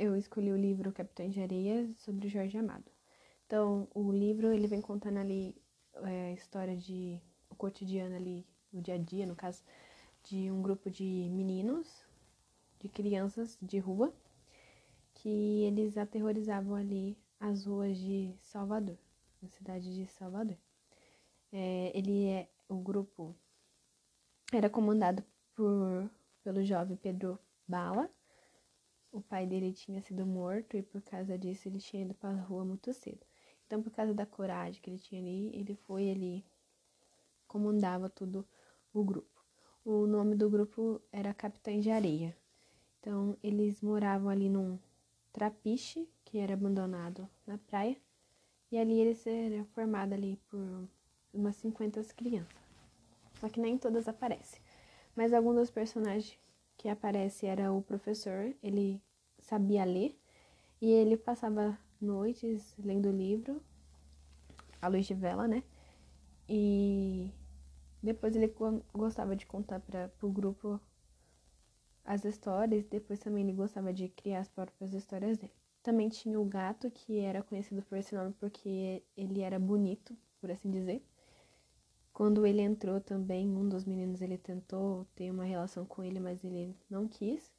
eu escolhi o livro Capitães de Areia sobre Jorge Amado. Então, o livro ele vem contando ali é, a história de o cotidiano ali, o dia a dia, no caso, de um grupo de meninos, de crianças de rua, que eles aterrorizavam ali as ruas de Salvador, na cidade de Salvador. É, ele é o grupo era comandado por pelo jovem Pedro Bala. O pai dele tinha sido morto e por causa disso ele tinha ido para a rua muito cedo. Então, por causa da coragem que ele tinha ali, ele foi ali comandava tudo o grupo. O nome do grupo era Capitães de Areia. Então, eles moravam ali num trapiche que era abandonado na praia. E ali eles eram formados ali por umas 50 crianças. Só que nem todas aparecem. Mas alguns dos personagens que aparece era o professor, ele sabia ler e ele passava noites lendo livro, a luz de vela, né? E depois ele gostava de contar para o grupo as histórias, depois também ele gostava de criar as próprias histórias dele. Também tinha o gato, que era conhecido por esse nome porque ele era bonito, por assim dizer. Quando ele entrou também, um dos meninos ele tentou ter uma relação com ele, mas ele não quis.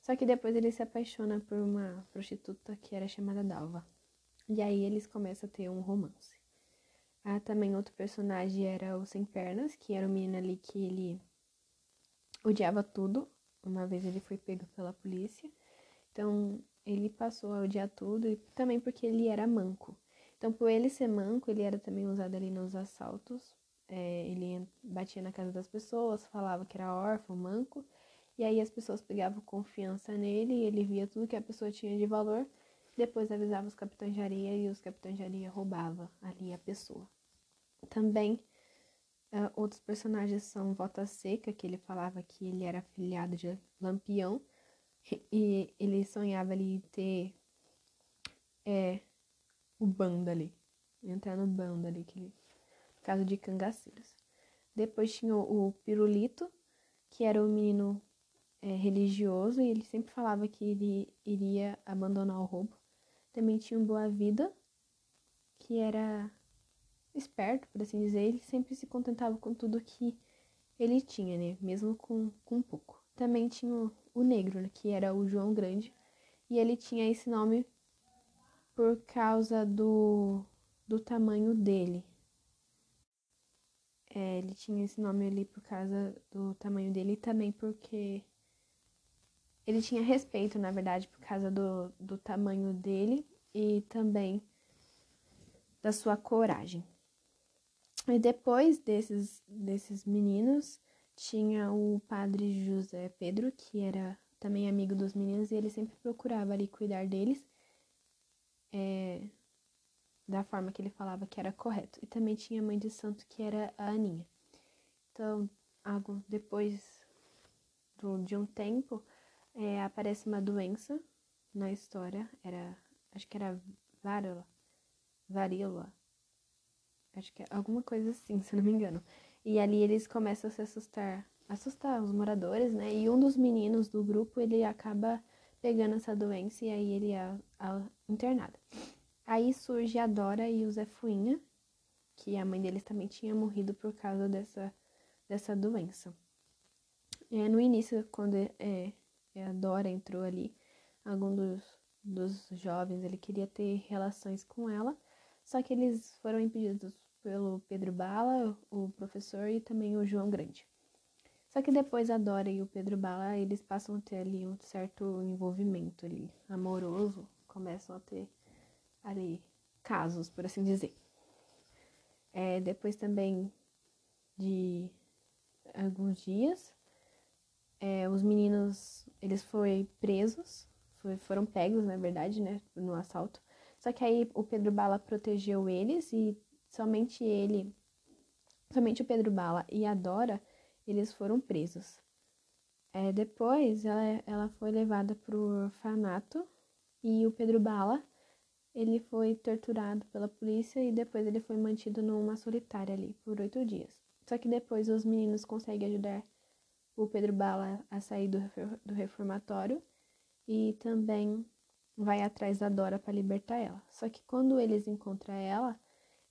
Só que depois ele se apaixona por uma prostituta que era chamada Dalva. E aí eles começam a ter um romance. Ah, também outro personagem era o Sem Pernas, que era o menino ali que ele odiava tudo. Uma vez ele foi pego pela polícia. Então ele passou a odiar tudo, e também porque ele era manco. Então, por ele ser manco, ele era também usado ali nos assaltos é, ele batia na casa das pessoas, falava que era órfão, manco, e aí as pessoas pegavam confiança nele, e ele via tudo que a pessoa tinha de valor, depois avisava os capitães de areia e os capitães de areia roubavam ali a pessoa. Também uh, outros personagens são Volta Seca, que ele falava que ele era afiliado de Lampião, e ele sonhava ali ter é, o bando ali, entrar no bando ali, que ele caso de cangaceiros. Depois tinha o, Pirulito, que era um menino é, religioso, e ele sempre falava que ele iria abandonar o roubo. Também tinha o Boa Vida, que era esperto, por assim dizer, ele sempre se contentava com tudo que ele tinha, né? Mesmo com, com pouco. Também tinha o, o negro, né? que era o João Grande, e ele tinha esse nome por causa do, do tamanho dele. É, ele tinha esse nome ali por causa do tamanho dele e também porque ele tinha respeito, na verdade, por causa do, do tamanho dele e também da sua coragem. E depois desses, desses meninos, tinha o padre José Pedro, que era também amigo dos meninos, e ele sempre procurava ali cuidar deles. É, da forma que ele falava que era correto. E também tinha a mãe de santo, que era a Aninha. Então, algo depois do, de um tempo, é, aparece uma doença na história. Era, acho que era varíola. Varíola. Acho que é alguma coisa assim, se não me engano. E ali eles começam a se assustar, assustar os moradores, né? E um dos meninos do grupo, ele acaba pegando essa doença e aí ele é internado. Aí surge a Dora e o Zé Fuinha, que a mãe deles também tinha morrido por causa dessa, dessa doença. É, no início, quando é, é, a Dora entrou ali, algum dos, dos jovens ele queria ter relações com ela, só que eles foram impedidos pelo Pedro Bala, o professor e também o João Grande. Só que depois a Dora e o Pedro Bala, eles passam a ter ali um certo envolvimento ali, amoroso, começam a ter ali casos, por assim dizer. É, depois também de alguns dias, é, os meninos eles foram presos, foi, foram pegos, na verdade, né, no assalto. Só que aí o Pedro Bala protegeu eles e somente ele, somente o Pedro Bala e a Dora, eles foram presos. É, depois ela, ela foi levada para o orfanato e o Pedro Bala ele foi torturado pela polícia e depois ele foi mantido numa solitária ali por oito dias. Só que depois os meninos conseguem ajudar o Pedro Bala a sair do, reformatório e também vai atrás da Dora para libertar ela. Só que quando eles encontram ela,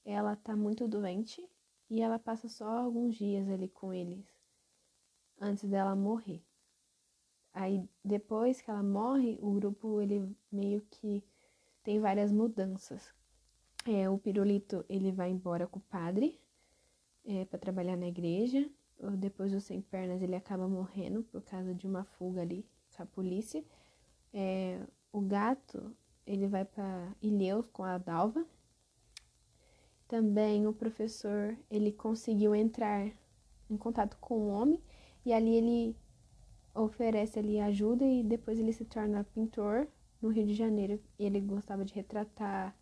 ela tá muito doente e ela passa só alguns dias ali com eles antes dela morrer. Aí depois que ela morre, o grupo ele meio que tem várias mudanças. É, o pirulito ele vai embora com o padre é, para trabalhar na igreja. Depois o sem pernas ele acaba morrendo por causa de uma fuga ali com a polícia. É, o gato ele vai para Ilhéus com a Dalva. Também o professor ele conseguiu entrar em contato com o homem e ali ele oferece ali ajuda e depois ele se torna pintor no Rio de Janeiro. E ele gostava de retratar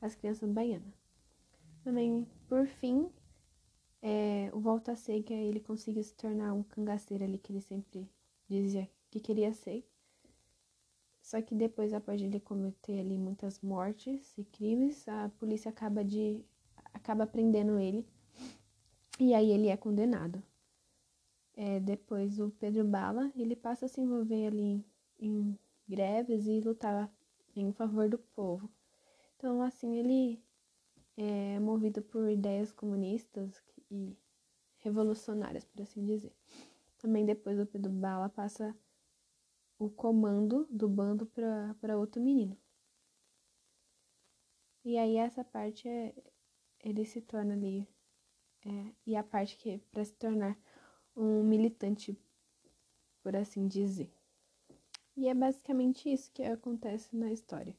as crianças baianas. Também, por fim, é, o Volta Seca ele conseguiu se tornar um cangaceiro ali que ele sempre dizia que queria ser. Só que depois, após ele cometer ali muitas mortes e crimes, a polícia acaba de acaba prendendo ele e aí ele é condenado. É, depois o Pedro Bala ele passa a se envolver ali em greves e lutar em favor do povo. Então assim ele é movido por ideias comunistas e revolucionárias, por assim dizer. Também depois o Pedro Bala passa o comando do bando para outro menino. E aí essa parte é, ele se torna ali é, e a parte que para se tornar um militante, por assim dizer. E é basicamente isso que acontece na história.